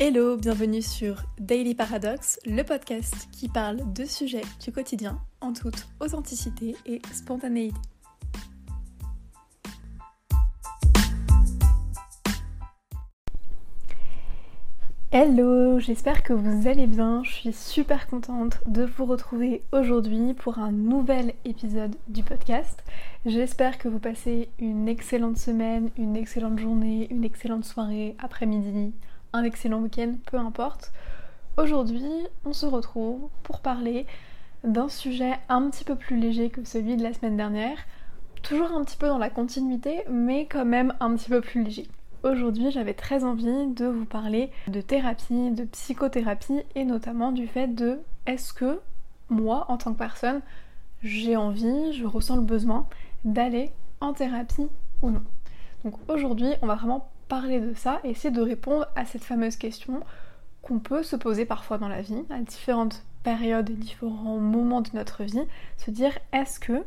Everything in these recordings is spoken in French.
Hello, bienvenue sur Daily Paradox, le podcast qui parle de sujets du quotidien en toute authenticité et spontanéité. Hello, j'espère que vous allez bien. Je suis super contente de vous retrouver aujourd'hui pour un nouvel épisode du podcast. J'espère que vous passez une excellente semaine, une excellente journée, une excellente soirée, après-midi, un excellent week-end, peu importe. Aujourd'hui, on se retrouve pour parler d'un sujet un petit peu plus léger que celui de la semaine dernière. Toujours un petit peu dans la continuité, mais quand même un petit peu plus léger. Aujourd'hui, j'avais très envie de vous parler de thérapie, de psychothérapie et notamment du fait de est-ce que moi, en tant que personne, j'ai envie, je ressens le besoin d'aller en thérapie ou non. Donc aujourd'hui, on va vraiment parler de ça et essayer de répondre à cette fameuse question qu'on peut se poser parfois dans la vie, à différentes périodes et différents moments de notre vie, se dire est-ce que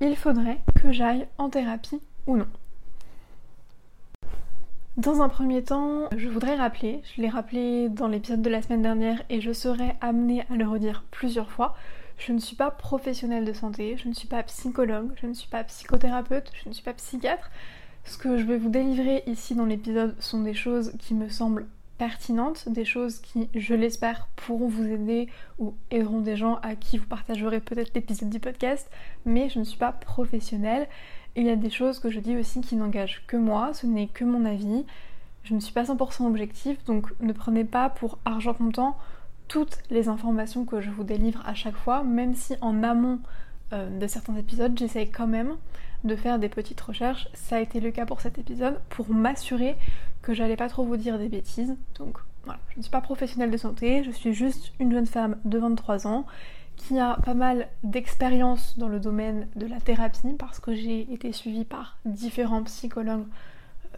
il faudrait que j'aille en thérapie ou non? Dans un premier temps, je voudrais rappeler, je l'ai rappelé dans l'épisode de la semaine dernière et je serai amenée à le redire plusieurs fois, je ne suis pas professionnelle de santé, je ne suis pas psychologue, je ne suis pas psychothérapeute, je ne suis pas psychiatre. Ce que je vais vous délivrer ici dans l'épisode sont des choses qui me semblent pertinentes, des choses qui, je l'espère, pourront vous aider ou aideront des gens à qui vous partagerez peut-être l'épisode du podcast, mais je ne suis pas professionnelle il y a des choses que je dis aussi qui n'engagent que moi, ce n'est que mon avis. Je ne suis pas 100% objectif, donc ne prenez pas pour argent comptant toutes les informations que je vous délivre à chaque fois, même si en amont euh, de certains épisodes, j'essaye quand même de faire des petites recherches. Ça a été le cas pour cet épisode, pour m'assurer que j'allais pas trop vous dire des bêtises. Donc voilà, je ne suis pas professionnelle de santé, je suis juste une jeune femme de 23 ans qui a pas mal d'expérience dans le domaine de la thérapie parce que j'ai été suivie par différents psychologues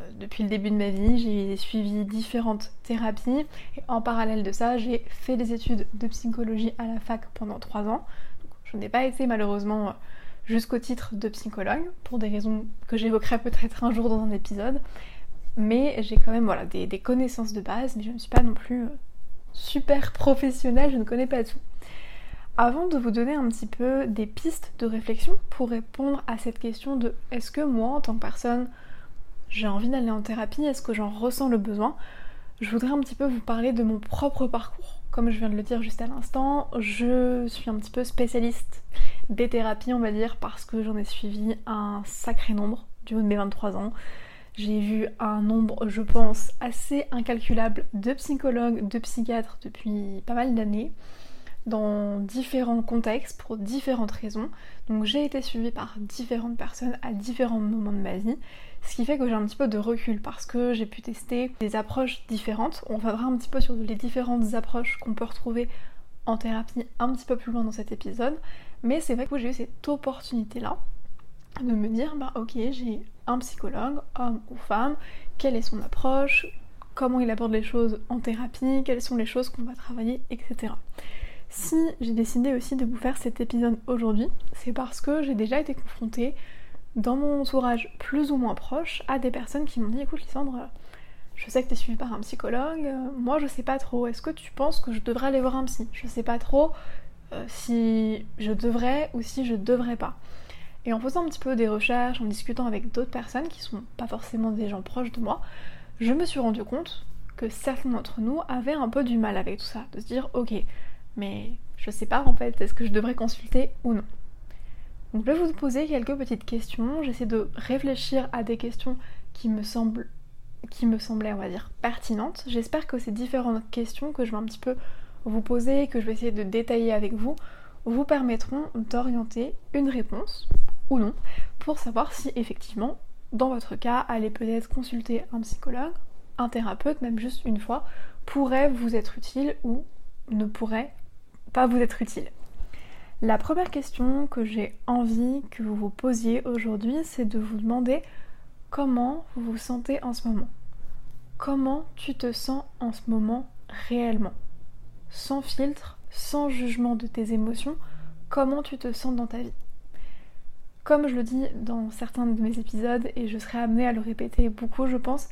euh, depuis le début de ma vie. J'ai suivi différentes thérapies et en parallèle de ça, j'ai fait des études de psychologie à la fac pendant trois ans. je n'ai pas été malheureusement jusqu'au titre de psychologue pour des raisons que j'évoquerai peut-être un jour dans un épisode. Mais j'ai quand même des, des, connaissances de base, mais je ne suis pas non plus euh, super professionnelle, je ne connais pas tout. Avant de vous donner un petit peu des pistes de réflexion pour répondre à cette question de est-ce que moi en tant que personne j'ai envie d'aller en thérapie, est-ce que j'en ressens le besoin, je voudrais un petit peu vous parler de mon propre parcours. Comme je viens de le dire juste à l'instant, je suis un petit peu spécialiste des thérapies, on va dire, parce que j'en ai suivi un sacré nombre du haut de mes 23 ans. J'ai vu un nombre, je pense, assez incalculable de psychologues, de psychiatres depuis pas mal d'années dans différents contextes pour différentes raisons. Donc j'ai été suivie par différentes personnes à différents moments de ma vie, ce qui fait que j'ai un petit peu de recul parce que j'ai pu tester des approches différentes. On va voir un petit peu sur les différentes approches qu'on peut retrouver en thérapie un petit peu plus loin dans cet épisode, mais c'est vrai que j'ai eu cette opportunité là de me dire bah ok j'ai un psychologue, homme ou femme, quelle est son approche, comment il aborde les choses en thérapie, quelles sont les choses qu'on va travailler, etc. Si j'ai décidé aussi de vous faire cet épisode aujourd'hui, c'est parce que j'ai déjà été confrontée dans mon entourage plus ou moins proche à des personnes qui m'ont dit écoute Lysandre, je sais que tu es suivie par un psychologue, moi je sais pas trop, est-ce que tu penses que je devrais aller voir un psy? Je sais pas trop euh, si je devrais ou si je devrais pas. Et en faisant un petit peu des recherches, en discutant avec d'autres personnes qui sont pas forcément des gens proches de moi, je me suis rendu compte que certains d'entre nous avaient un peu du mal avec tout ça, de se dire ok, mais je sais pas en fait, est-ce que je devrais consulter ou non? Donc je vais vous poser quelques petites questions, j'essaie de réfléchir à des questions qui me semblent qui me semblaient, on va dire, pertinentes. J'espère que ces différentes questions que je vais un petit peu vous poser, que je vais essayer de détailler avec vous, vous permettront d'orienter une réponse ou non pour savoir si effectivement, dans votre cas, aller peut-être consulter un psychologue, un thérapeute, même juste une fois, pourrait vous être utile ou ne pourrait pas vous être utile. La première question que j'ai envie que vous vous posiez aujourd'hui, c'est de vous demander comment vous vous sentez en ce moment. Comment tu te sens en ce moment réellement? Sans filtre, sans jugement de tes émotions, comment tu te sens dans ta vie? Comme je le dis dans certains de mes épisodes, et je serai amenée à le répéter beaucoup, je pense,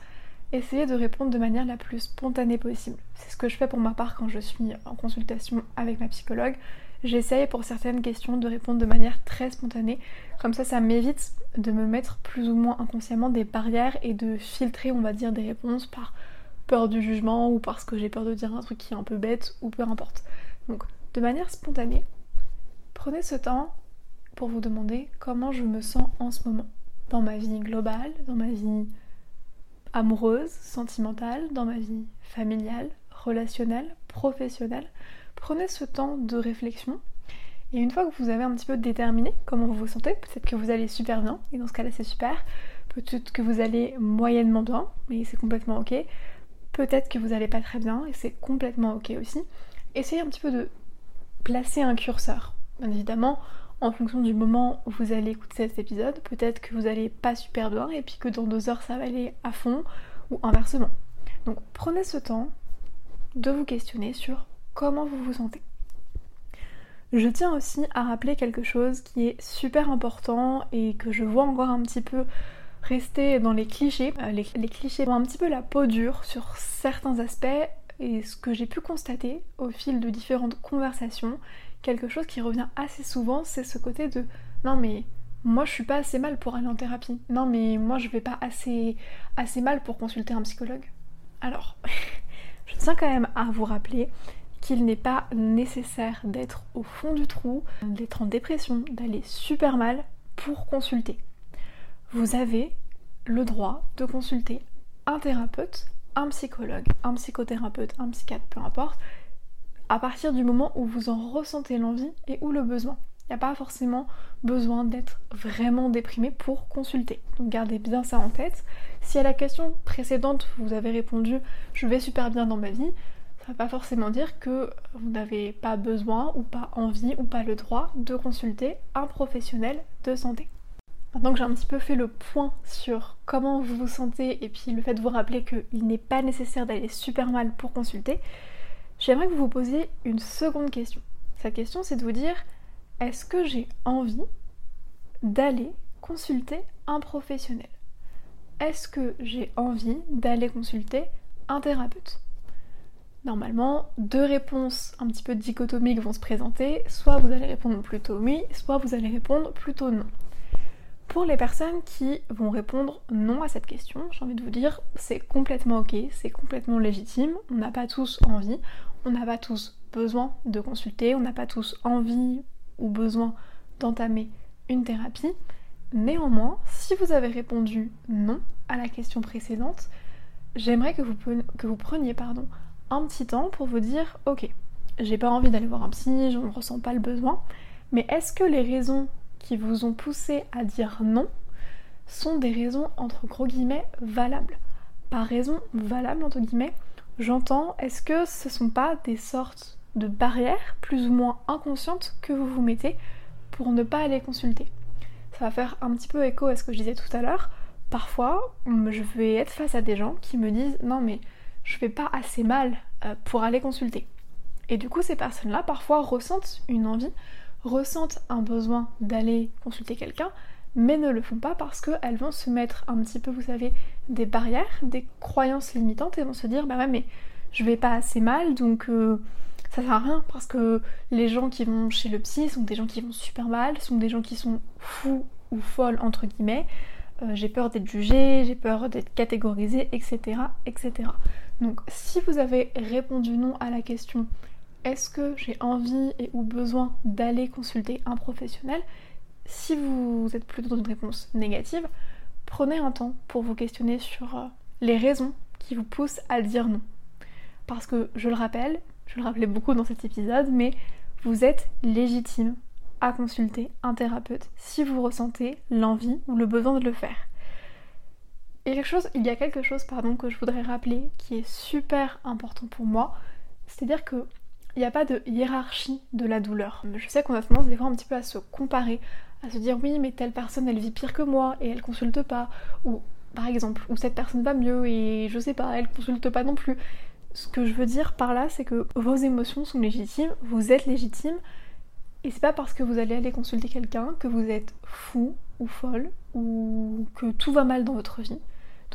essayez de répondre de manière la plus spontanée possible. C'est ce que je fais pour ma part quand je suis en consultation avec ma psychologue. J'essaye pour certaines questions de répondre de manière très spontanée. Comme ça, ça m'évite de me mettre plus ou moins inconsciemment des barrières et de filtrer, on va dire, des réponses par peur du jugement ou parce que j'ai peur de dire un truc qui est un peu bête ou peu importe. Donc, de manière spontanée, prenez ce temps pour vous demander comment je me sens en ce moment. Dans ma vie globale, dans ma vie amoureuse, sentimentale, dans ma vie familiale, relationnelle, professionnelle. Prenez ce temps de réflexion et une fois que vous avez un petit peu déterminé comment vous vous sentez, peut-être que vous allez super bien, et dans ce cas-là c'est super, peut-être que vous allez moyennement bien, mais c'est complètement ok, peut-être que vous n'allez pas très bien, et c'est complètement ok aussi. Essayez un petit peu de placer un curseur. Bien évidemment, en fonction du moment où vous allez écouter cet épisode, peut-être que vous allez pas super bien et puis que dans deux heures ça va aller à fond ou inversement. Donc prenez ce temps de vous questionner sur comment vous vous sentez? Je tiens aussi à rappeler quelque chose qui est super important et que je vois encore un petit peu rester dans les clichés. Euh, les, clichés ont un petit peu la peau dure sur certains aspects et ce que j'ai pu constater au fil de différentes conversations, quelque chose qui revient assez souvent, c'est ce côté de non mais moi je suis pas assez mal pour aller en thérapie. Non mais moi je vais pas assez assez mal pour consulter un psychologue. Alors, je tiens quand même à vous rappeler qu'il n'est pas nécessaire d'être au fond du trou, d'être en dépression, d'aller super mal pour consulter. Vous avez le droit de consulter un thérapeute, un psychologue, un psychothérapeute, un psychiatre, peu importe, à partir du moment où vous en ressentez l'envie et ou le besoin. Il n'y a pas forcément besoin d'être vraiment déprimé pour consulter. Donc gardez bien ça en tête. Si à la question précédente vous avez répondu je vais super bien dans ma vie, ça ne va pas forcément dire que vous n'avez pas besoin ou pas envie ou pas le droit de consulter un professionnel de santé. Maintenant que j'ai un petit peu fait le point sur comment vous vous sentez et puis le fait de vous rappeler qu'il n'est pas nécessaire d'aller super mal pour consulter, j'aimerais que vous vous posiez une seconde question. Cette question, c'est de vous dire est-ce que j'ai envie d'aller consulter un professionnel? Est-ce que j'ai envie d'aller consulter un thérapeute? Normalement, deux réponses un petit peu dichotomiques vont se présenter. Soit vous allez répondre plutôt oui, soit vous allez répondre plutôt non. Pour les personnes qui vont répondre non à cette question, j'ai envie de vous dire, c'est complètement ok, c'est complètement légitime, on n'a pas tous envie, on n'a pas tous besoin de consulter, on n'a pas tous envie ou besoin d'entamer une thérapie. Néanmoins, si vous avez répondu non à la question précédente, j'aimerais que vous, preniez pardon, un petit temps pour vous dire ok, j'ai pas envie d'aller voir un psy, je ne ressens pas le besoin, mais est-ce que les raisons qui vous ont poussé à dire non sont des raisons entre gros guillemets valables? Par raison valable entre guillemets, j'entends est-ce que ce sont pas des sortes de barrières plus ou moins inconscientes que vous vous mettez pour ne pas aller consulter? Ça va faire un petit peu écho à ce que je disais tout à l'heure. Parfois, je vais être face à des gens qui me disent non mais je vais pas assez mal euh, pour aller consulter. Et du coup, ces personnes-là parfois ressentent une envie ressentent un besoin d'aller consulter quelqu'un, mais ne le font pas parce qu'elles vont se mettre un petit peu, vous savez, des barrières, des croyances limitantes et vont se dire bah ouais mais je vais pas assez mal donc euh, ça sert à rien parce que les gens qui vont chez le psy sont des gens qui vont super mal, sont des gens qui sont fous ou folles entre guillemets. Euh, j'ai peur d'être jugée, j'ai peur d'être catégorisée, etc., etc. Donc si vous avez répondu non à la question est-ce que j'ai envie et ou besoin d'aller consulter un professionnel? Si vous êtes plutôt dans une réponse négative, prenez un temps pour vous questionner sur euh, les raisons qui vous poussent à dire non. Parce que je le rappelle, je le rappelais beaucoup dans cet épisode, mais vous êtes légitime à consulter un thérapeute si vous ressentez l'envie ou le besoin de le faire. Et il y a quelque chose pardon, que je voudrais rappeler qui est super important pour moi, c'est-à-dire que il n'y a pas de hiérarchie de la douleur. Je sais qu'on a tendance des fois un petit peu à se comparer, à se dire oui mais telle personne elle vit pire que moi et elle consulte pas, ou par exemple, ou cette personne va mieux et je sais pas, elle consulte pas non plus. Ce que je veux dire par là, c'est que vos émotions sont légitimes, vous êtes légitime, et c'est pas parce que vous allez aller consulter quelqu'un que vous êtes fou ou folle ou que tout va mal dans votre vie.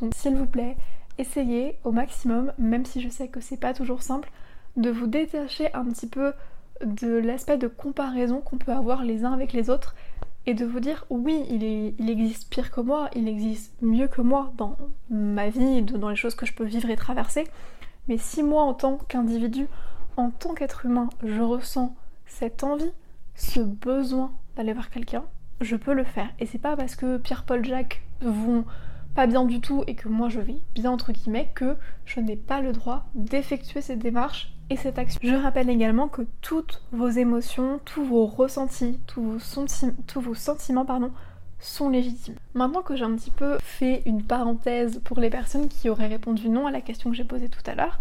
Donc s'il vous plaît, essayez au maximum, même si je sais que c'est pas toujours simple, de vous détacher un petit peu de l'aspect de comparaison qu'on peut avoir les uns avec les autres et de vous dire oui, il, il, existe pire que moi, il existe mieux que moi dans ma vie, dans les choses que je peux vivre et traverser. Mais si moi en tant qu'individu, en tant qu'être humain, je ressens cette envie, ce besoin d'aller voir quelqu'un, je peux le faire. Et c'est pas parce que Pierre, Paul, Jacques vont pas bien du tout et que moi je vais bien entre guillemets que je n'ai pas le droit d'effectuer cette démarche et cette action. Je rappelle également que toutes vos émotions, tous vos ressentis, tous vos, tous vos sentiments pardon, sont légitimes. Maintenant que j'ai un petit peu fait une parenthèse pour les personnes qui auraient répondu non à la question que j'ai posée tout à l'heure,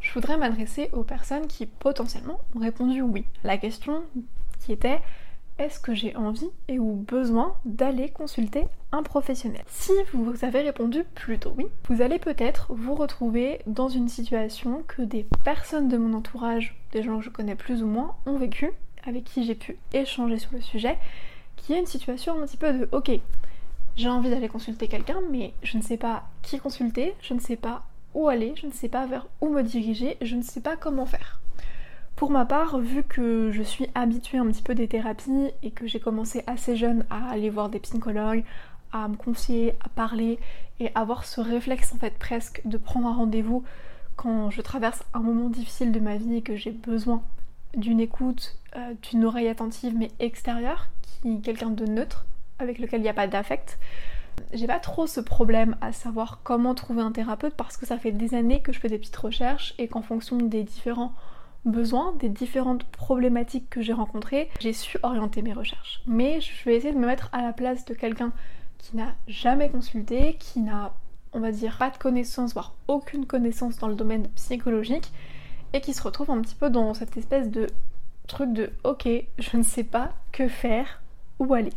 je voudrais m'adresser aux personnes qui potentiellement ont répondu oui. La question qui était est-ce que j'ai envie et ou besoin d'aller consulter un professionnel Si vous avez répondu plutôt oui, vous allez peut-être vous retrouver dans une situation que des personnes de mon entourage, des gens que je connais plus ou moins, ont vécu, avec qui j'ai pu échanger sur le sujet, qui est une situation un petit peu de ok, j'ai envie d'aller consulter quelqu'un, mais je ne sais pas qui consulter, je ne sais pas où aller, je ne sais pas vers où me diriger, je ne sais pas comment faire. Pour ma part, vu que je suis habituée un petit peu des thérapies et que j'ai commencé assez jeune à aller voir des psychologues, à me confier, à parler et avoir ce réflexe en fait presque de prendre un rendez-vous quand je traverse un moment difficile de ma vie et que j'ai besoin d'une écoute, euh, d'une oreille attentive mais extérieure, qui quelqu'un de neutre, avec lequel il n'y a pas d'affect. J'ai pas trop ce problème à savoir comment trouver un thérapeute parce que ça fait des années que je fais des petites recherches et qu'en fonction des différents besoin des différentes problématiques que j'ai rencontrées, j'ai su orienter mes recherches. Mais je vais essayer de me mettre à la place de quelqu'un qui n'a jamais consulté, qui n'a, on va dire, pas de connaissances, voire aucune connaissance dans le domaine psychologique, et qui se retrouve un petit peu dans cette espèce de truc de ok, je ne sais pas que faire, où aller.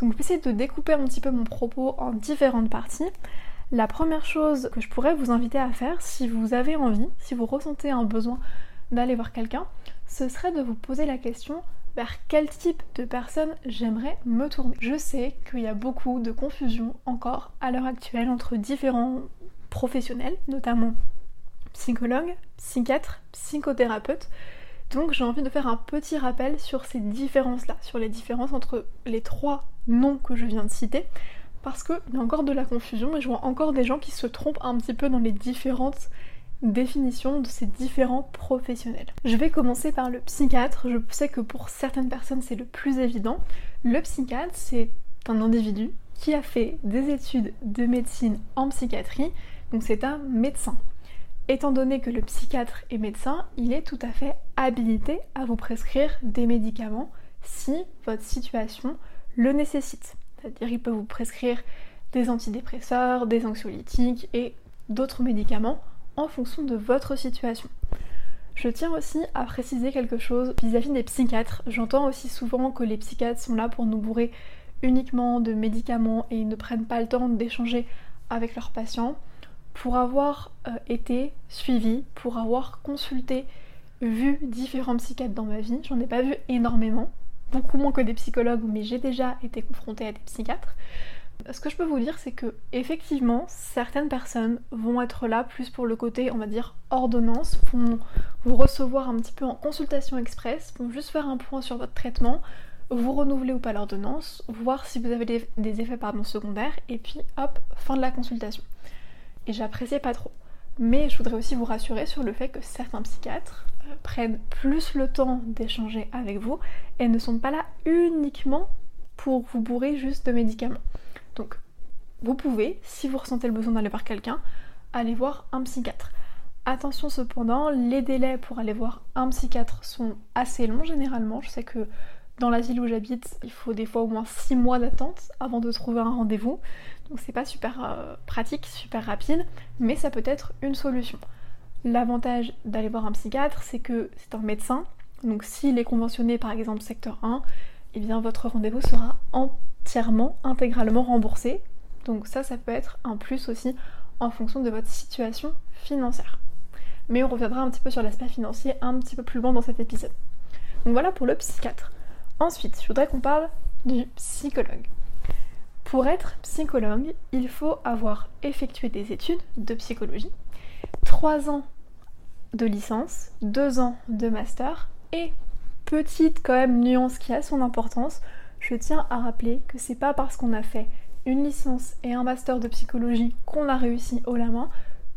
Donc je vais essayer de découper un petit peu mon propos en différentes parties. La première chose que je pourrais vous inviter à faire, si vous avez envie, si vous ressentez un besoin d'aller voir quelqu'un, ce serait de vous poser la question vers quel type de personne j'aimerais me tourner? Je sais qu'il y a beaucoup de confusion encore à l'heure actuelle entre différents professionnels, notamment psychologues, psychiatres, psychothérapeutes. Donc j'ai envie de faire un petit rappel sur ces différences-là, sur les différences entre les trois noms que je viens de citer, parce qu'il y a encore de la confusion et je vois encore des gens qui se trompent un petit peu dans les différentes définition de ces différents professionnels. Je vais commencer par le psychiatre. Je sais que pour certaines personnes c'est le plus évident. Le psychiatre, c'est un individu qui a fait des études de médecine en psychiatrie, donc c'est un médecin. Étant donné que le psychiatre est médecin, il est tout à fait habilité à vous prescrire des médicaments si votre situation le nécessite. C'est-à-dire il peut vous prescrire des antidépresseurs, des anxiolytiques et d'autres médicaments en fonction de votre situation. Je tiens aussi à préciser quelque chose vis-à-vis des psychiatres. J'entends aussi souvent que les psychiatres sont là pour nous bourrer uniquement de médicaments et ils ne prennent pas le temps d'échanger avec leurs patients. Pour avoir euh, été suivi, pour avoir consulté, vu différents psychiatres dans ma vie, j'en ai pas vu énormément, beaucoup moins que des psychologues, mais j'ai déjà été confrontée à des psychiatres. Ce que je peux vous dire, c'est que effectivement, certaines personnes vont être là plus pour le côté, on va dire, ordonnance, vont vous recevoir un petit peu en consultation express, vont juste faire un point sur votre traitement, vous renouveler ou pas l'ordonnance, voir si vous avez des, effets pardon, secondaires, et puis hop, fin de la consultation. Et j'appréciais pas trop. Mais je voudrais aussi vous rassurer sur le fait que certains psychiatres euh, prennent plus le temps d'échanger avec vous et ne sont pas là uniquement pour vous bourrer juste de médicaments. Vous pouvez, si vous ressentez le besoin d'aller voir quelqu'un, aller voir un psychiatre. Attention cependant, les délais pour aller voir un psychiatre sont assez longs généralement. Je sais que dans la ville où j'habite, il faut des fois au moins 6 mois d'attente avant de trouver un rendez-vous. Donc c'est pas super euh, pratique, super rapide, mais ça peut être une solution. L'avantage d'aller voir un psychiatre, c'est que c'est un médecin. Donc s'il est conventionné par exemple secteur 1, eh bien votre rendez-vous sera en entièrement, intégralement remboursé. Donc ça, ça peut être un plus aussi en fonction de votre situation financière. Mais on reviendra un petit peu sur l'aspect financier un petit peu plus loin dans cet épisode. Donc voilà pour le psychiatre. Ensuite, je voudrais qu'on parle du psychologue. Pour être psychologue, il faut avoir effectué des études de psychologie, 3 ans de licence, 2 ans de master et petite quand même nuance qui a son importance, je tiens à rappeler que c'est pas parce qu'on a fait une licence et un master de psychologie qu'on a réussi haut la main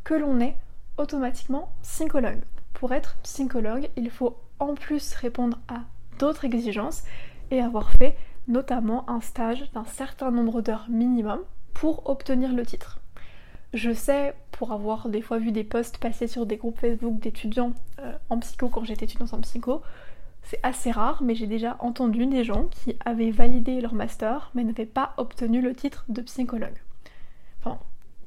que l'on est automatiquement psychologue. Pour être psychologue, il faut en plus répondre à d'autres exigences et avoir fait notamment un stage d'un certain nombre d'heures minimum pour obtenir le titre. Je sais, pour avoir des fois vu des posts passer sur des groupes Facebook d'étudiants euh, en psycho quand j'étais étudiante en psycho, c'est assez rare, mais j'ai déjà entendu des gens qui avaient validé leur master mais n'avaient pas obtenu le titre de psychologue. Enfin,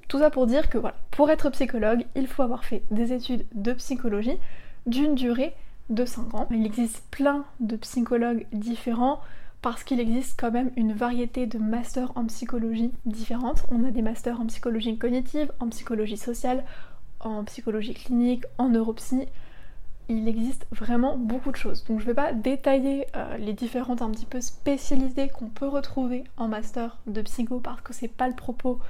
tout ça pour dire que voilà, pour être psychologue, il faut avoir fait des études de psychologie d'une durée de 5 ans. Il existe plein de psychologues différents parce qu'il existe quand même une variété de masters en psychologie différentes. On a des masters en psychologie cognitive, en psychologie sociale, en psychologie clinique, en neuropsy. Il existe vraiment beaucoup de choses. Donc je ne vais pas détailler euh, les différentes un petit peu spécialités qu'on peut retrouver en master de psycho parce que c'est pas le propos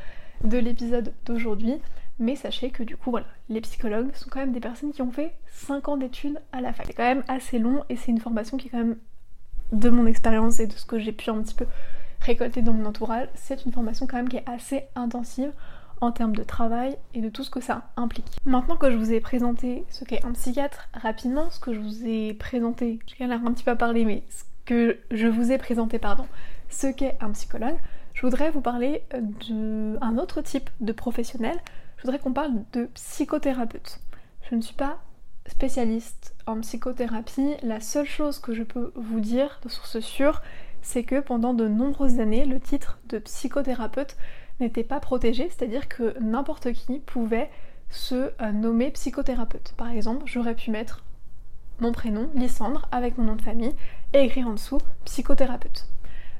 de l'épisode d'aujourd'hui. Mais sachez que du coup, voilà, les psychologues sont quand même des personnes qui ont fait 5 ans d'études à la fac. C'est quand même assez long et c'est une formation qui est quand même, de mon expérience et de ce que j'ai pu un petit peu récolter dans mon entourage, c'est une formation quand même qui est assez intensive en termes de travail et de tout ce que ça implique. Maintenant que je vous ai présenté ce qu'est un psychiatre rapidement, ce que je vous ai présenté, je galère un petit peu à parler, mais ce que je vous ai présenté, pardon, ce qu'est un psychologue, je voudrais vous parler d'un autre type de professionnel. Je voudrais qu'on parle de psychothérapeute. Je ne suis pas spécialiste en psychothérapie. La seule chose que je peux vous dire de source sûre, c'est que pendant de nombreuses années, le titre de psychothérapeute n'était pas protégé, c'est-à-dire que n'importe qui pouvait se euh, nommer psychothérapeute. Par exemple, j'aurais pu mettre mon prénom, Lysandre, avec mon nom de famille, et écrire en dessous psychothérapeute.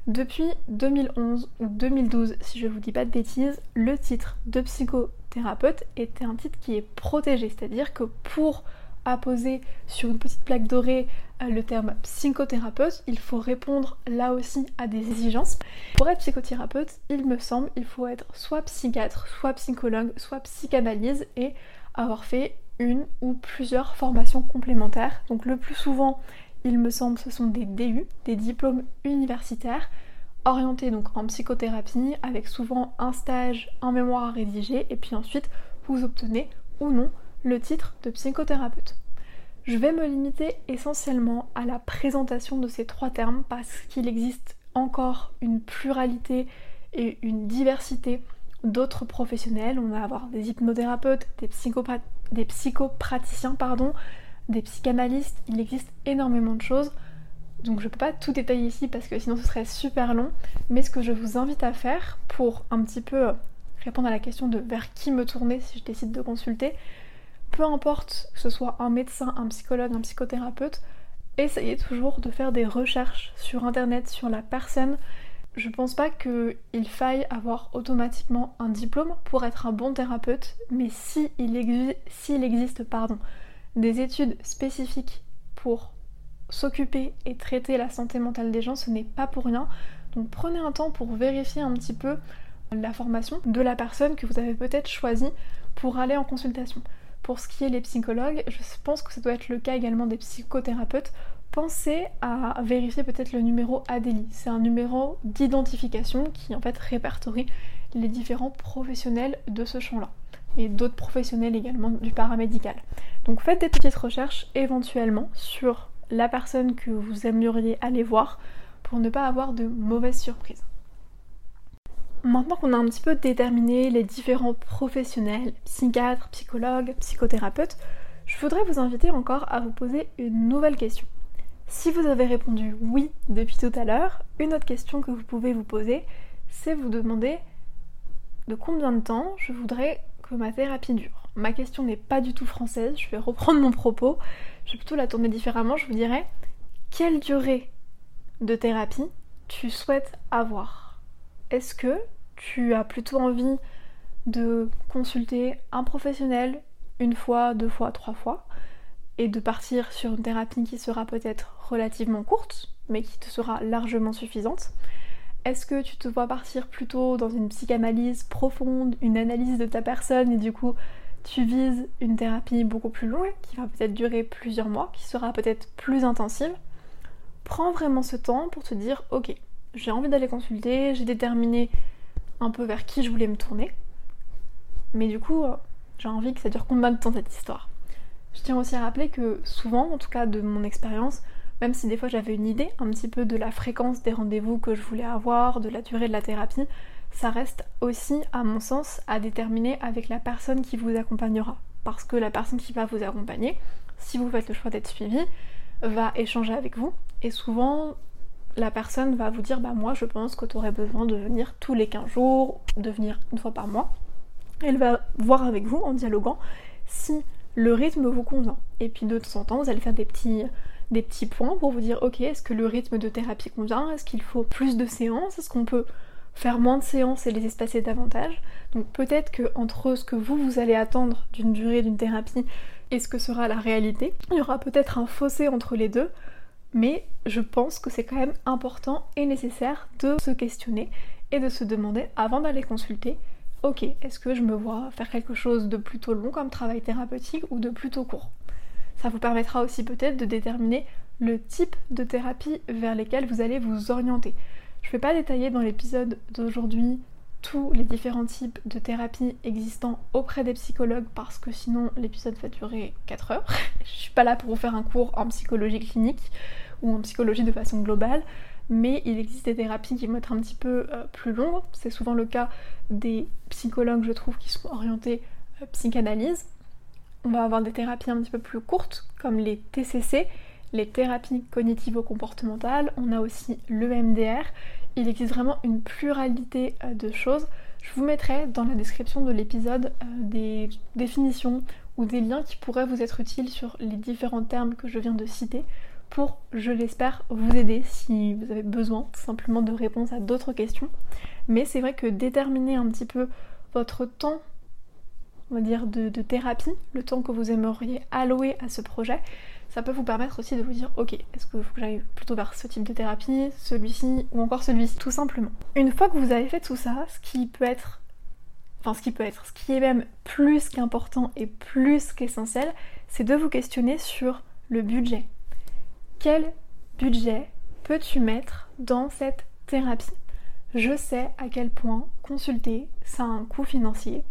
Depuis 2011 ou 2012, si je vous dis pas de bêtises, le titre de psychothérapeute était un titre qui est protégé, c'est-à-dire que pour apposer sur une petite plaque dorée euh, le terme psychothérapeute, il faut répondre là aussi à des exigences. Pour être psychothérapeute, il me semble, il faut être soit psychiatre, soit psychologue, soit psychanalyse et avoir fait une ou plusieurs formations complémentaires. Donc le plus souvent, il me semble, ce sont des DU, des diplômes universitaires, orientés donc en psychothérapie, avec souvent un stage, un mémoire à rédiger, et puis ensuite vous obtenez ou non le titre de psychothérapeute. Je vais me limiter essentiellement à la présentation de ces trois termes parce qu'il existe encore une pluralité et une diversité d'autres professionnels. On va avoir des hypnothérapeutes, des, des psychopraticiens, pardon, des psychanalystes, il existe énormément de choses. Donc je ne peux pas tout détailler ici parce que sinon ce serait super long. Mais ce que je vous invite à faire pour un petit peu répondre à la question de vers qui me tourner si je décide de consulter, peu importe que ce soit un médecin, un psychologue, un psychothérapeute, essayez toujours de faire des recherches sur internet sur la personne. Je pense pas qu'il faille avoir automatiquement un diplôme pour être un bon thérapeute, mais si il, existe pardon, des études spécifiques pour s'occuper et traiter la santé mentale des gens, ce n'est pas pour rien. Donc prenez un temps pour vérifier un petit peu la formation de la personne que vous avez peut-être choisie pour aller en consultation. Pour ce qui est les psychologues, je pense que ça doit être le cas également des psychothérapeutes. Pensez à vérifier peut-être le numéro ADELI. C'est un numéro d'identification qui en fait répertorie les différents professionnels de ce champ-là et d'autres professionnels également du paramédical. Donc faites des petites recherches éventuellement sur la personne que vous aimeriez aller voir pour ne pas avoir de mauvaises surprises. Maintenant qu'on a un petit peu déterminé les différents professionnels, psychiatres, psychologues, psychothérapeutes, je voudrais vous inviter encore à vous poser une nouvelle question. Si vous avez répondu oui depuis tout à l'heure, une autre question que vous pouvez vous poser, c'est vous demander de combien de temps je voudrais que ma thérapie dure. Ma question n'est pas du tout française, je vais reprendre mon propos, je vais plutôt la tourner différemment, je vous dirais quelle durée de thérapie tu souhaites avoir? Est-ce que tu as plutôt envie de consulter un professionnel une fois, deux fois, trois fois et de partir sur une thérapie qui sera peut-être relativement courte mais qui te sera largement suffisante? Est-ce que tu te vois partir plutôt dans une psychanalyse profonde, une analyse de ta personne et du coup tu vises une thérapie beaucoup plus longue qui va peut-être durer plusieurs mois, qui sera peut-être plus intensive? Prends vraiment ce temps pour te dire ok, j'ai envie d'aller consulter, j'ai déterminé un peu vers qui je voulais me tourner. Mais du coup, j'ai envie que ça dure combien de temps cette histoire? Je tiens aussi à rappeler que souvent, en tout cas de mon expérience, même si des fois j'avais une idée un petit peu de la fréquence des rendez-vous que je voulais avoir, de la durée de la thérapie, ça reste aussi, à mon sens, à déterminer avec la personne qui vous accompagnera. Parce que la personne qui va vous accompagner, si vous faites le choix d'être suivi, va échanger avec vous. Et souvent, la personne va vous dire bah moi je pense que tu aurais besoin de venir tous les 15 jours, de venir une fois par mois. Elle va voir avec vous en dialoguant si le rythme vous convient. Et puis de temps en temps, vous allez faire des petits, points pour vous dire ok, est-ce que le rythme de thérapie convient? Est-ce qu'il faut plus de séances? Est-ce qu'on peut faire moins de séances et les espacer davantage? Donc peut-être que entre ce que vous, vous allez attendre d'une durée d'une thérapie et ce que sera la réalité, il y aura peut-être un fossé entre les deux mais je pense que c'est quand même important et nécessaire de se questionner et de se demander avant d'aller consulter, ok, est-ce que je me vois faire quelque chose de plutôt long comme travail thérapeutique ou de plutôt court? Ça vous permettra aussi peut-être de déterminer le type de thérapie vers lesquelles vous allez vous orienter. Je ne vais pas détailler dans l'épisode d'aujourd'hui tous les différents types de thérapies existants auprès des psychologues parce que sinon l'épisode va durer 4 heures. Je suis pas là pour vous faire un cours en psychologie clinique ou en psychologie de façon globale, mais il existe des thérapies qui vont être un petit peu euh, plus longues. C'est souvent le cas des psychologues, je trouve, qui sont orientés euh, psychanalyse. On va avoir des thérapies un petit peu plus courtes, comme les TCC, les thérapies cognitivo-comportementales. On a aussi l'EMDR il existe vraiment une pluralité euh, de choses. Je vous mettrai dans la description de l'épisode euh, des définitions ou des liens qui pourraient vous être utiles sur les différents termes que je viens de citer pour, je l'espère, vous aider si vous avez besoin tout simplement de réponses à d'autres questions. Mais c'est vrai que déterminer un petit peu votre temps on va dire, de, thérapie, le temps que vous aimeriez allouer à ce projet, ça peut vous permettre aussi de vous dire ok, est-ce qu'il faut que j'aille plutôt vers ce type de thérapie, celui-ci ou encore celui-ci, tout simplement. Une fois que vous avez fait tout ça, ce qui peut être, enfin ce qui peut être, ce qui est même plus qu'important et plus qu'essentiel, c'est de vous questionner sur le budget. Quel budget peux-tu mettre dans cette thérapie? Je sais à quel point consulter, ça a un coût financier,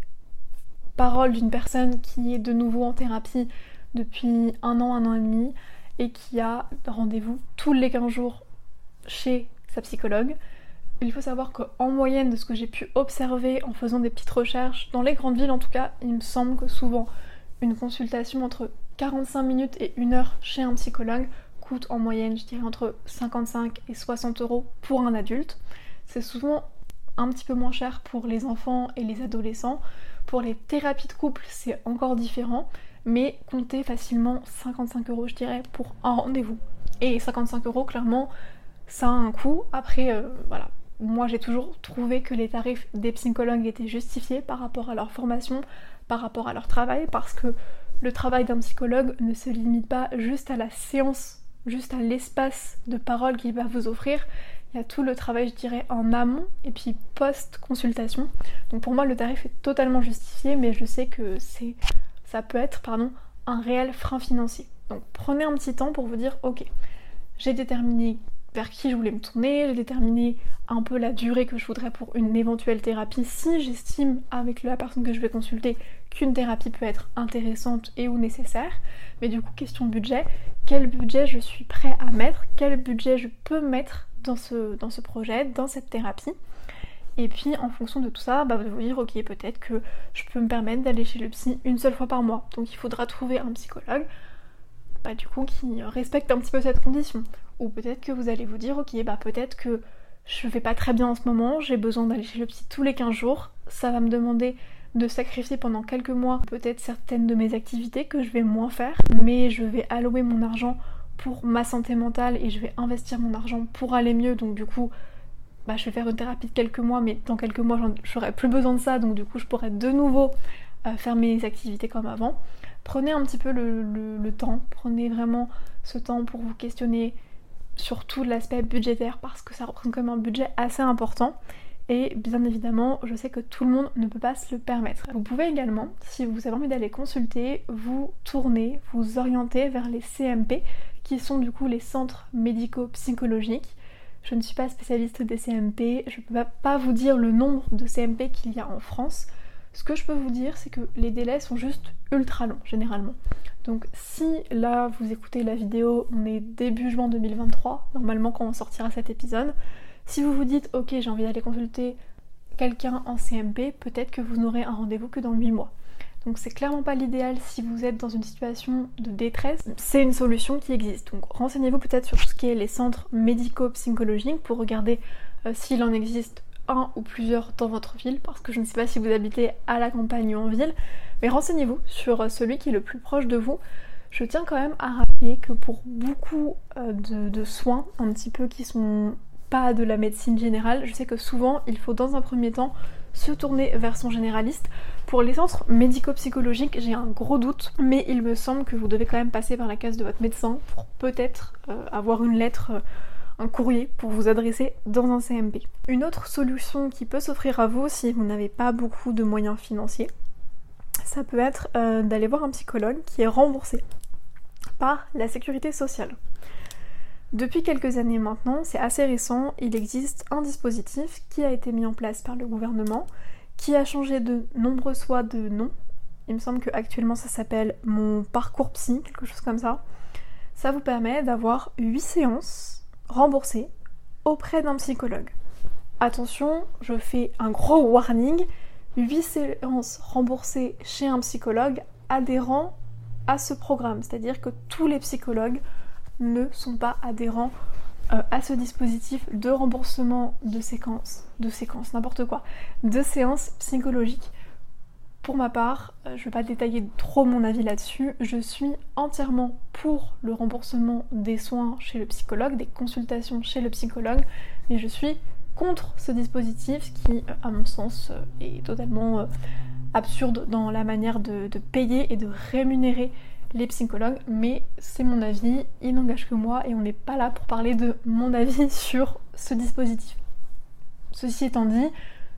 parole d'une personne qui est de nouveau en thérapie depuis un an, un an et demi et qui a rendez-vous tous les 15 jours chez sa psychologue. Il faut savoir qu'en moyenne, de ce que j'ai pu observer en faisant des petites recherches, dans les grandes villes en tout cas, il me semble que souvent une consultation entre 45 minutes et 1 heure chez un psychologue coûte en moyenne, je dirais, entre 55 et 60 euros pour un adulte. C'est souvent un petit peu moins cher pour les enfants et les adolescents. Pour les thérapies de couple, c'est encore différent, mais comptez facilement 55 euros, je dirais, pour un rendez-vous. Et 55 euros, clairement, ça a un coût. Après, euh, voilà, moi j'ai toujours trouvé que les tarifs des psychologues étaient justifiés par rapport à leur formation, par rapport à leur travail, parce que le travail d'un psychologue ne se limite pas juste à la séance, juste à l'espace de parole qu'il va vous offrir, il y a tout le travail, je dirais, en amont et puis post-consultation. Donc pour moi, le tarif est totalement justifié, mais je sais que c'est, ça peut être, pardon, un réel frein financier. Donc prenez un petit temps pour vous dire, ok, j'ai déterminé vers qui je voulais me tourner, j'ai déterminé un peu la durée que je voudrais pour une éventuelle thérapie si j'estime avec la personne que je vais consulter qu'une thérapie peut être intéressante et ou nécessaire. Mais du coup, question budget, quel budget je suis prêt à mettre, quel budget je peux mettre dans ce, dans ce projet, dans cette thérapie. Et puis en fonction de tout ça, bah, vous dire ok peut-être que je peux me permettre d'aller chez le psy une seule fois par mois. Donc il faudra trouver un psychologue bah, du coup qui respecte un petit peu cette condition. Ou peut-être que vous allez vous dire ok bah peut-être que je vais pas très bien en ce moment, j'ai besoin d'aller chez le psy tous les 15 jours, ça va me demander de sacrifier pendant quelques mois peut-être certaines de mes activités que je vais moins faire, mais je vais allouer mon argent pour ma santé mentale et je vais investir mon argent pour aller mieux. Donc du coup, bah, je vais faire une thérapie de quelques mois, mais dans quelques mois, j'aurai plus besoin de ça. Donc du coup, je pourrai de nouveau euh, faire mes activités comme avant. Prenez un petit peu le, temps, prenez vraiment ce temps pour vous questionner surtout l'aspect budgétaire parce que ça représente quand même un budget assez important. Et bien évidemment, je sais que tout le monde ne peut pas se le permettre. Vous pouvez également, si vous avez envie d'aller consulter, vous tourner, vous orienter vers les CMP, qui sont du coup les centres médico-psychologiques. Je ne suis pas spécialiste des CMP, je ne peux pas vous dire le nombre de CMP qu'il y a en France. Ce que je peux vous dire, c'est que les délais sont juste ultra longs généralement. Donc si là vous écoutez la vidéo, on est début juin 2023, normalement quand on sortira cet épisode, si vous vous dites ok j'ai envie d'aller consulter quelqu'un en CMP, peut-être que vous n'aurez un rendez-vous que dans 8 mois. Donc c'est clairement pas l'idéal si vous êtes dans une situation de détresse. C'est une solution qui existe. Donc renseignez-vous peut-être sur ce qui est les centres médico-psychologiques pour regarder euh, s'il en existe un ou plusieurs dans votre ville, parce que je ne sais pas si vous habitez à la campagne ou en ville, mais renseignez-vous sur euh, celui qui est le plus proche de vous. Je tiens quand même à rappeler que pour beaucoup euh, de soins un petit peu qui sont pas de la médecine générale. Je sais que souvent, il faut dans un premier temps se tourner vers son généraliste. Pour les centres médico-psychologiques, j'ai un gros doute, mais il me semble que vous devez quand même passer par la case de votre médecin pour peut-être euh, avoir une lettre, euh, un courrier pour vous adresser dans un CMP. Une autre solution qui peut s'offrir à vous si vous n'avez pas beaucoup de moyens financiers, ça peut être euh, d'aller voir un psychologue qui est remboursé par la sécurité sociale. Depuis quelques années maintenant, c'est assez récent, il existe un dispositif qui a été mis en place par le gouvernement, qui a changé de nombreux fois de nom. Il me semble qu'actuellement ça s'appelle mon parcours psy, quelque chose comme ça. Ça vous permet d'avoir 8 séances remboursées auprès d'un psychologue. Attention, je fais un gros warning, 8 séances remboursées chez un psychologue adhérent à ce programme, c'est-à-dire que tous les psychologues ne sont pas adhérents euh, à ce dispositif de remboursement de séquences, de séquences, n'importe quoi, de séances psychologiques. Pour ma part, euh, je ne vais pas détailler trop mon avis là-dessus, je suis entièrement pour le remboursement des soins chez le psychologue, des consultations chez le psychologue, mais je suis contre ce dispositif qui, euh, à mon sens, est totalement absurde dans la manière de payer et de rémunérer les psychologues, mais c'est mon avis, il n'engage que moi et on n'est pas là pour parler de mon avis sur ce dispositif. Ceci étant dit,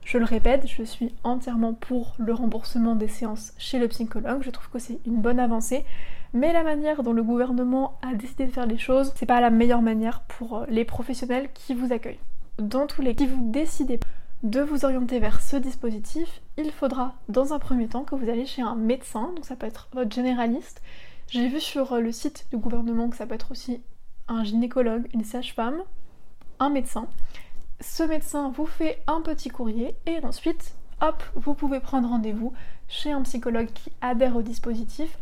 je le répète, je suis entièrement pour le remboursement des séances chez le psychologue, je trouve que c'est une bonne avancée, mais la manière dont le gouvernement a décidé de faire les choses, c'est pas la meilleure manière pour les professionnels qui vous accueillent. Dans tous les cas, si vous décidez de vous orienter vers ce dispositif, il faudra dans un premier temps que vous allez chez un médecin, donc ça peut être votre généraliste. J'ai vu sur le site du gouvernement que ça peut être aussi un gynécologue, une sage-femme, un médecin. Ce médecin vous fait un petit courrier et ensuite, hop, vous pouvez prendre rendez-vous chez un psychologue qui adhère au dispositif.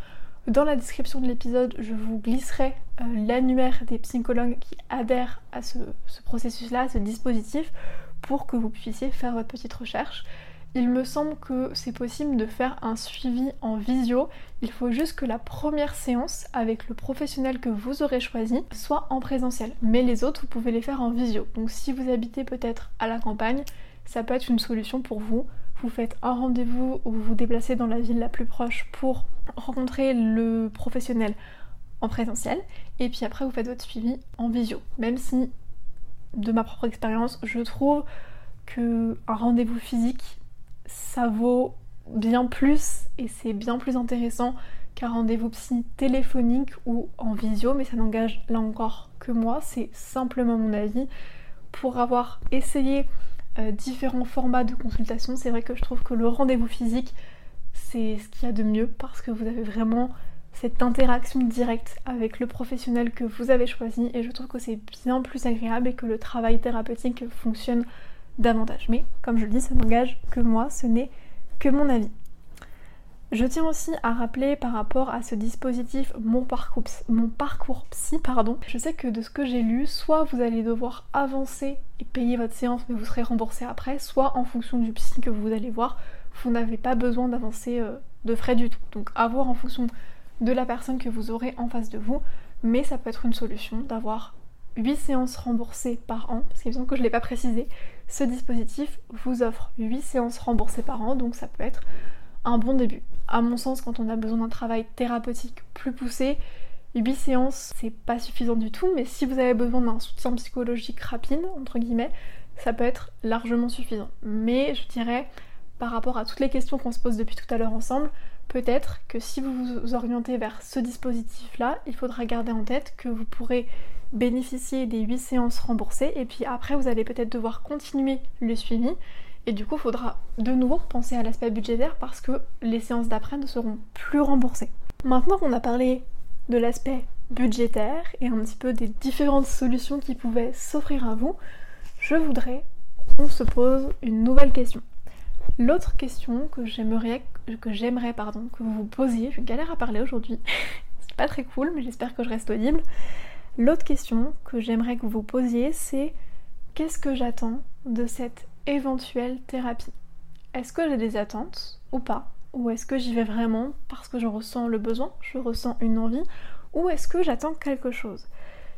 Dans la description de l'épisode, je vous glisserai euh, l'annuaire des psychologues qui adhèrent à ce, ce processus-là, à ce dispositif, pour que vous puissiez faire votre petite recherche. Il me semble que c'est possible de faire un suivi en visio. Il faut juste que la première séance avec le professionnel que vous aurez choisi soit en présentiel. Mais les autres, vous pouvez les faire en visio. Donc si vous habitez peut-être à la campagne, ça peut être une solution pour vous. Vous faites un rendez-vous ou vous vous déplacez dans la ville la plus proche pour rencontrer le professionnel en présentiel. Et puis après, vous faites votre suivi en visio. Même si de ma propre expérience, je trouve que un rendez-vous physique, ça vaut bien plus et c'est bien plus intéressant qu'un rendez-vous psy téléphonique ou en visio, mais ça n'engage là encore que moi, c'est simplement mon avis. Pour avoir essayé euh, différents formats de consultation, c'est vrai que je trouve que le rendez-vous physique, c'est ce qu'il y a de mieux parce que vous avez vraiment cette interaction directe avec le professionnel que vous avez choisi et je trouve que c'est bien plus agréable et que le travail thérapeutique fonctionne davantage. Mais comme je le dis, ça n'engage que moi, ce n'est que mon avis. Je tiens aussi à rappeler par rapport à ce dispositif mon parcours, mon parcours psy, pardon. Je sais que de ce que j'ai lu, soit vous allez devoir avancer et payer votre séance mais vous serez remboursé après, soit en fonction du psy que vous allez voir, vous n'avez pas besoin d'avancer euh, de frais du tout. Donc à voir en fonction de la personne que vous aurez en face de vous, mais ça peut être une solution d'avoir 8 séances remboursées par an, parce qu'il me semble que je ne l'ai pas précisé, ce dispositif vous offre 8 séances remboursées par an, donc ça peut être un bon début. À mon sens, quand on a besoin d'un travail thérapeutique plus poussé, 8 séances, c'est pas suffisant du tout, mais si vous avez besoin d'un soutien psychologique rapide, entre guillemets, ça peut être largement suffisant. Mais je dirais, par rapport à toutes les questions qu'on se pose depuis tout à l'heure ensemble, peut-être que si vous vous orientez vers ce dispositif-là, il faudra garder en tête que vous pourrez bénéficier des 8 séances remboursées et puis après vous allez peut-être devoir continuer le suivi et du coup il faudra de nouveau penser à l'aspect budgétaire parce que les séances d'après ne seront plus remboursées. Maintenant qu'on a parlé de l'aspect budgétaire et un petit peu des différentes solutions qui pouvaient s'offrir à vous, je voudrais qu'on se pose une nouvelle question. L'autre question que j'aimerais que vous vous posiez, je galère à parler aujourd'hui, c'est pas très cool mais j'espère que je reste audible. L'autre question que j'aimerais que vous vous posiez c'est qu'est-ce que j'attends de cette éventuelle thérapie? Est-ce que j'ai des attentes ou pas? Ou est-ce que j'y vais vraiment parce que je ressens le besoin, je ressens une envie? Ou est-ce que j'attends quelque chose?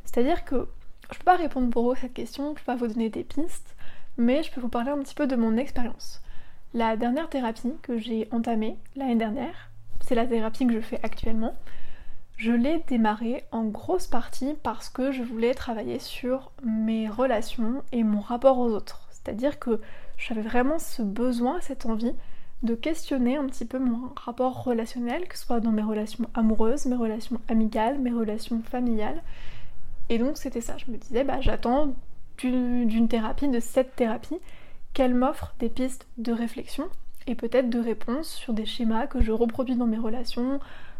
C'est-à-dire que je peux pas répondre pour vous à cette question, je peux pas vous donner des pistes, mais je peux vous parler un petit peu de mon expérience. La dernière thérapie que j'ai entamée l'année dernière, c'est la thérapie que je fais actuellement. Je l'ai démarrée en grosse partie parce que je voulais travailler sur mes relations et mon rapport aux autres. C'est-à-dire que j'avais vraiment ce besoin, cette envie de questionner un petit peu mon rapport relationnel, que ce soit dans mes relations amoureuses, mes relations amicales, mes relations familiales. Et donc c'était ça, je me disais, bah j'attends d'une thérapie, de cette thérapie, qu'elle m'offre des pistes de réflexion et peut-être de réponses sur des schémas que je reproduis dans mes relations,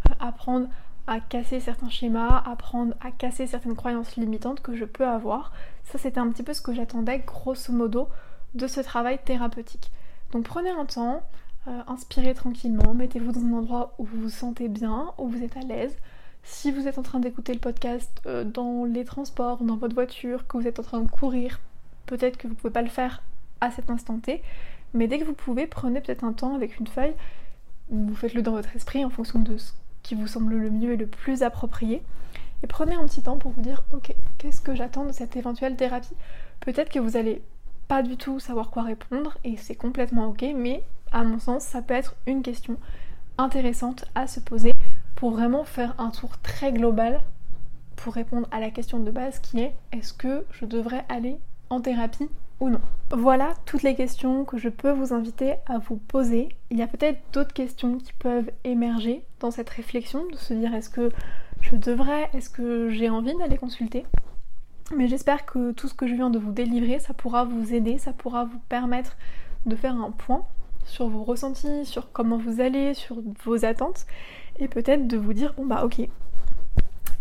euh, apprendre à casser certains schémas, apprendre à casser certaines croyances limitantes que je peux avoir. Ça c'était un petit peu ce que j'attendais grosso modo de ce travail thérapeutique. Donc prenez un temps, euh, inspirez tranquillement, mettez-vous dans un endroit où vous vous sentez bien, où vous êtes à l'aise. Si vous êtes en train d'écouter le podcast euh, dans les transports, dans votre voiture, que vous êtes en train de courir, peut-être que vous ne pouvez pas le faire à cet instant T. Mais dès que vous pouvez, prenez peut-être un temps avec une feuille, vous faites-le dans votre esprit en fonction de ce qui vous semble le mieux et le plus approprié. Et prenez un petit temps pour vous dire, ok, qu'est-ce que j'attends de cette éventuelle thérapie? Peut-être que vous allez pas du tout savoir quoi répondre et c'est complètement ok, mais à mon sens, ça peut être une question intéressante à se poser pour vraiment faire un tour très global pour répondre à la question de base qui est est-ce que je devrais aller en thérapie Voilà toutes les questions que je peux vous inviter à vous poser. Il y a peut-être d'autres questions qui peuvent émerger dans cette réflexion, de se dire est-ce que je devrais, est-ce que j'ai envie d'aller consulter? Mais j'espère que tout ce que je viens de vous délivrer, ça pourra vous aider, ça pourra vous permettre de faire un point sur vos ressentis, sur comment vous allez, sur vos attentes, et peut-être de vous dire bon bah ok,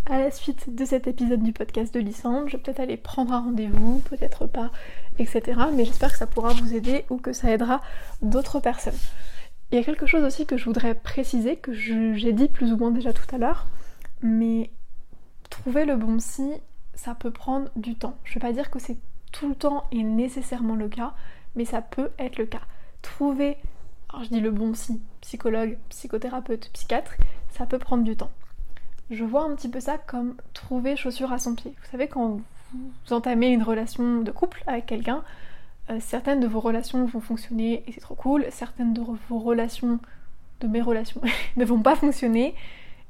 à la suite de cet épisode du podcast de Lysandre. Je vais peut-être aller prendre un rendez-vous, peut-être pas, etc. Mais j'espère que ça pourra vous aider ou que ça aidera d'autres personnes. Il y a quelque chose aussi que je voudrais préciser, que j'ai dit plus ou moins déjà tout à l'heure, mais trouver le bon psy, ça peut prendre du temps. Je ne vais pas dire que c'est tout le temps et nécessairement le cas, mais ça peut être le cas. Trouver, alors je dis le bon psy, psychologue, psychothérapeute, psychiatre, ça peut prendre du temps je vois un petit peu ça comme trouver chaussure à son pied. Vous savez, quand vous entamez une relation de couple avec quelqu'un, euh, certaines de vos relations vont fonctionner et c'est trop cool, certaines de vos relations, de mes relations, ne vont pas fonctionner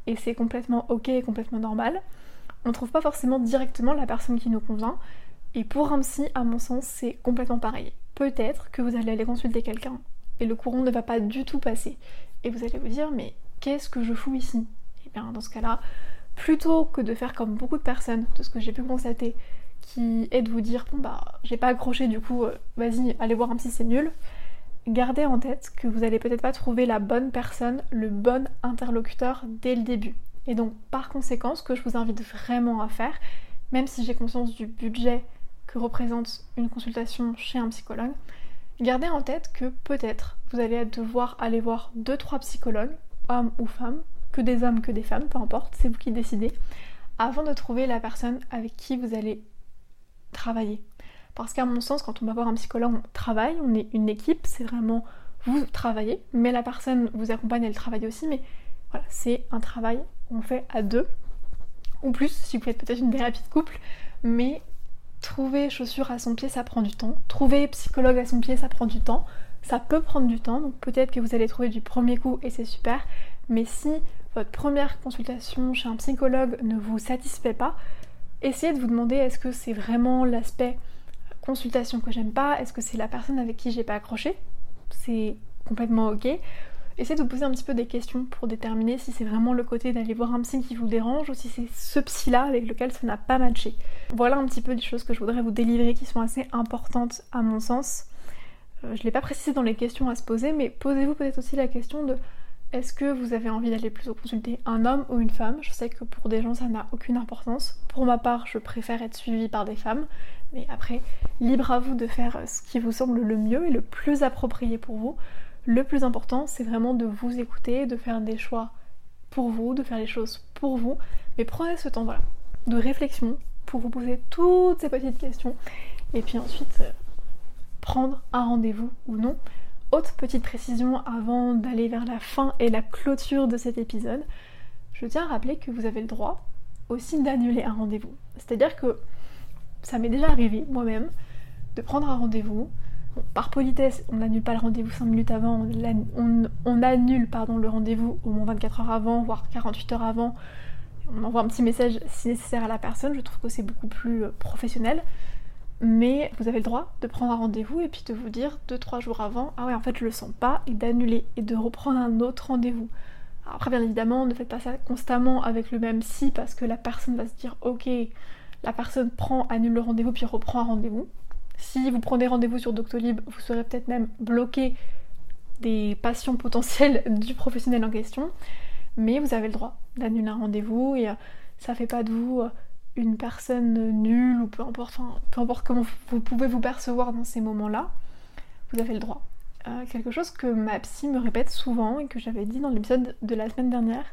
et c'est complètement ok et complètement normal. On ne trouve pas forcément directement la personne qui nous convient et pour un psy, à mon sens, c'est complètement pareil. Peut-être que vous allez aller consulter quelqu'un et le courant ne va pas du tout passer et vous allez vous dire mais qu'est-ce que je fous ici? Dans ce cas-là, plutôt que de faire comme beaucoup de personnes, de ce que j'ai pu constater, qui est de vous dire bon bah j'ai pas accroché du coup, euh, vas-y, allez voir un psy, c'est nul. Gardez en tête que vous allez peut-être pas trouver la bonne personne, le bon interlocuteur dès le début. Et donc par conséquent, ce que je vous invite vraiment à faire, même si j'ai conscience du budget que représente une consultation chez un psychologue, gardez en tête que peut-être vous allez devoir aller voir 2-3 psychologues, hommes ou femmes, que des hommes, que des femmes, peu importe, c'est vous qui décidez, avant de trouver la personne avec qui vous allez travailler. Parce qu'à mon sens, quand on va voir un psychologue, on travaille, on est une équipe, c'est vraiment vous travaillez, mais la personne vous accompagne, elle travaille aussi, mais voilà, c'est un travail qu'on fait à deux, ou plus si vous faites peut-être une thérapie de couple, mais trouver chaussure à son pied, ça prend du temps. Trouver psychologue à son pied, ça prend du temps. Ça peut prendre du temps, donc peut-être que vous allez trouver du premier coup et c'est super. Mais si votre première consultation chez un psychologue ne vous satisfait pas, essayez de vous demander est-ce que c'est vraiment l'aspect consultation que j'aime pas, est-ce que c'est la personne avec qui j'ai pas accroché? C'est complètement ok. Essayez de vous poser un petit peu des questions pour déterminer si c'est vraiment le côté d'aller voir un psy qui vous dérange ou si c'est ce psy-là avec lequel ça n'a pas matché. Voilà un petit peu des choses que je voudrais vous délivrer qui sont assez importantes à mon sens. Euh, je ne l'ai pas précisé dans les questions à se poser, mais posez-vous peut-être aussi la question de est-ce que vous avez envie d'aller plutôt consulter un homme ou une femme? Je sais que pour des gens ça n'a aucune importance. Pour ma part, je préfère être suivie par des femmes. Mais après, libre à vous de faire ce qui vous semble le mieux et le plus approprié pour vous. Le plus important, c'est vraiment de vous écouter, de faire des choix pour vous, de faire les choses pour vous. Mais prenez ce temps de réflexion pour vous poser toutes ces petites questions. Et puis ensuite, euh, prendre un rendez-vous ou non. Autre petite précision avant d'aller vers la fin et la clôture de cet épisode, je tiens à rappeler que vous avez le droit aussi d'annuler un rendez-vous. C'est-à-dire que ça m'est déjà arrivé moi-même de prendre un rendez-vous, par politesse, on n'annule pas le rendez-vous 5 minutes avant, on, annule pardon, le rendez-vous au moins 24 heures avant, voire 48 heures avant. On envoie un petit message si nécessaire à la personne, je trouve que c'est beaucoup plus euh, professionnel. Mais vous avez le droit de prendre un rendez-vous et puis de vous dire 2-3 jours avant, ah ouais en fait je le sens pas, et d'annuler et de reprendre un autre rendez-vous. Après bien évidemment, ne faites pas ça constamment avec le même si parce que la personne va se dire ok, la personne prend, annule le rendez-vous puis reprend un rendez-vous. Si vous prenez rendez-vous sur Doctolib, vous serez peut-être même bloqué des patients potentiels du professionnel en question, mais vous avez le droit d'annuler un rendez-vous et euh, ça fait pas de vous euh, une personne nulle ou peu importe, peu importe comment vous pouvez vous percevoir dans ces moments-là, vous avez le droit. Euh, quelque chose que ma psy me répète souvent et que j'avais dit dans l'épisode de la semaine dernière,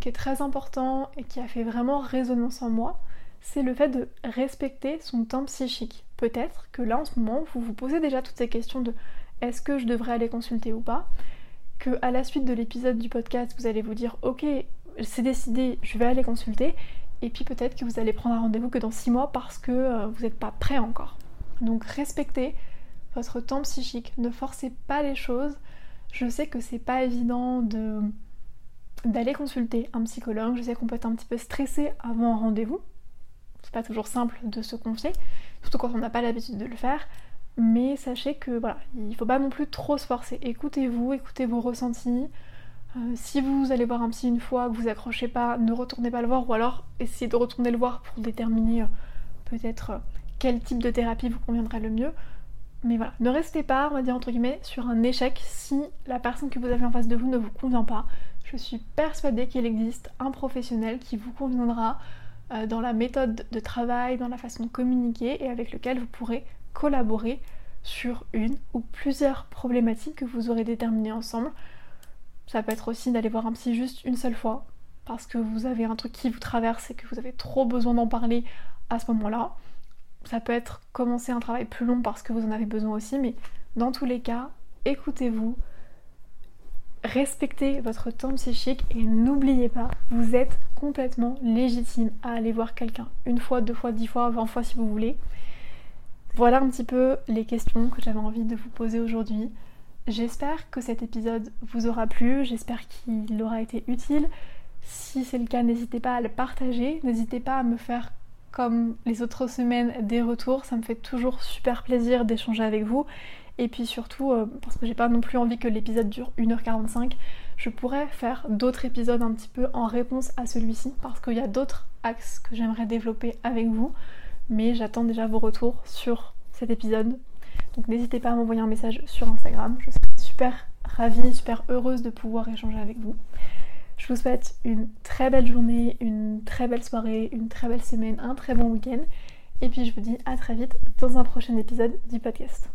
qui est très important et qui a fait vraiment résonance en moi, c'est le fait de respecter son temps psychique. Peut-être que là en ce moment, vous vous posez déjà toutes ces questions de est-ce que je devrais aller consulter ou pas, que à la suite de l'épisode du podcast, vous allez vous dire ok, c'est décidé, je vais aller consulter, et puis peut-être que vous allez prendre un rendez-vous que dans 6 mois parce que euh, vous n'êtes pas prêt encore. Donc respectez votre temps psychique, ne forcez pas les choses. Je sais que c'est pas évident de d'aller consulter un psychologue, je sais qu'on peut être un petit peu stressé avant un rendez-vous, c'est pas toujours simple de se confier, surtout quand on n'a pas l'habitude de le faire. Mais sachez que voilà, il faut pas non plus trop se forcer. Écoutez-vous, écoutez vos ressentis. Euh, si vous allez voir un psy une fois, que vous accrochez pas, ne retournez pas le voir, ou alors essayez de retourner le voir pour déterminer euh, peut-être euh, quel type de thérapie vous conviendrait le mieux. Mais voilà, ne restez pas, on va dire entre guillemets, sur un échec si la personne que vous avez en face de vous ne vous convient pas. Je suis persuadée qu'il existe un professionnel qui vous conviendra, dans la méthode de travail, dans la façon de communiquer et avec lequel vous pourrez collaborer sur une ou plusieurs problématiques que vous aurez déterminées ensemble. Ça peut être aussi d'aller voir un psy juste une seule fois parce que vous avez un truc qui vous traverse et que vous avez trop besoin d'en parler à ce moment-là. Ça peut être commencer un travail plus long parce que vous en avez besoin aussi, mais dans tous les cas, écoutez-vous, respectez votre temps psychique et n'oubliez pas, vous êtes complètement légitime à aller voir quelqu'un. Une fois, deux fois, dix fois, vingt fois si vous voulez. Voilà un petit peu les questions que j'avais envie de vous poser aujourd'hui. J'espère que cet épisode vous aura plu, j'espère qu'il aura été utile. Si c'est le cas, n'hésitez pas à le partager, n'hésitez pas à me faire comme les autres semaines des retours, ça me fait toujours super plaisir d'échanger avec vous et puis surtout, euh, parce que j'ai pas non plus envie que l'épisode dure 1h45, je pourrais faire d'autres épisodes un petit peu en réponse à celui-ci, parce qu'il y a d'autres axes que j'aimerais développer avec vous. Mais j'attends déjà vos retours sur cet épisode. Donc n'hésitez pas à m'envoyer un message sur Instagram. Super ravie, super heureuse de pouvoir échanger avec vous. Je vous souhaite une très belle journée, une très belle soirée, une très belle semaine, un très bon week-end. Et puis je vous dis à très vite dans un prochain épisode du podcast.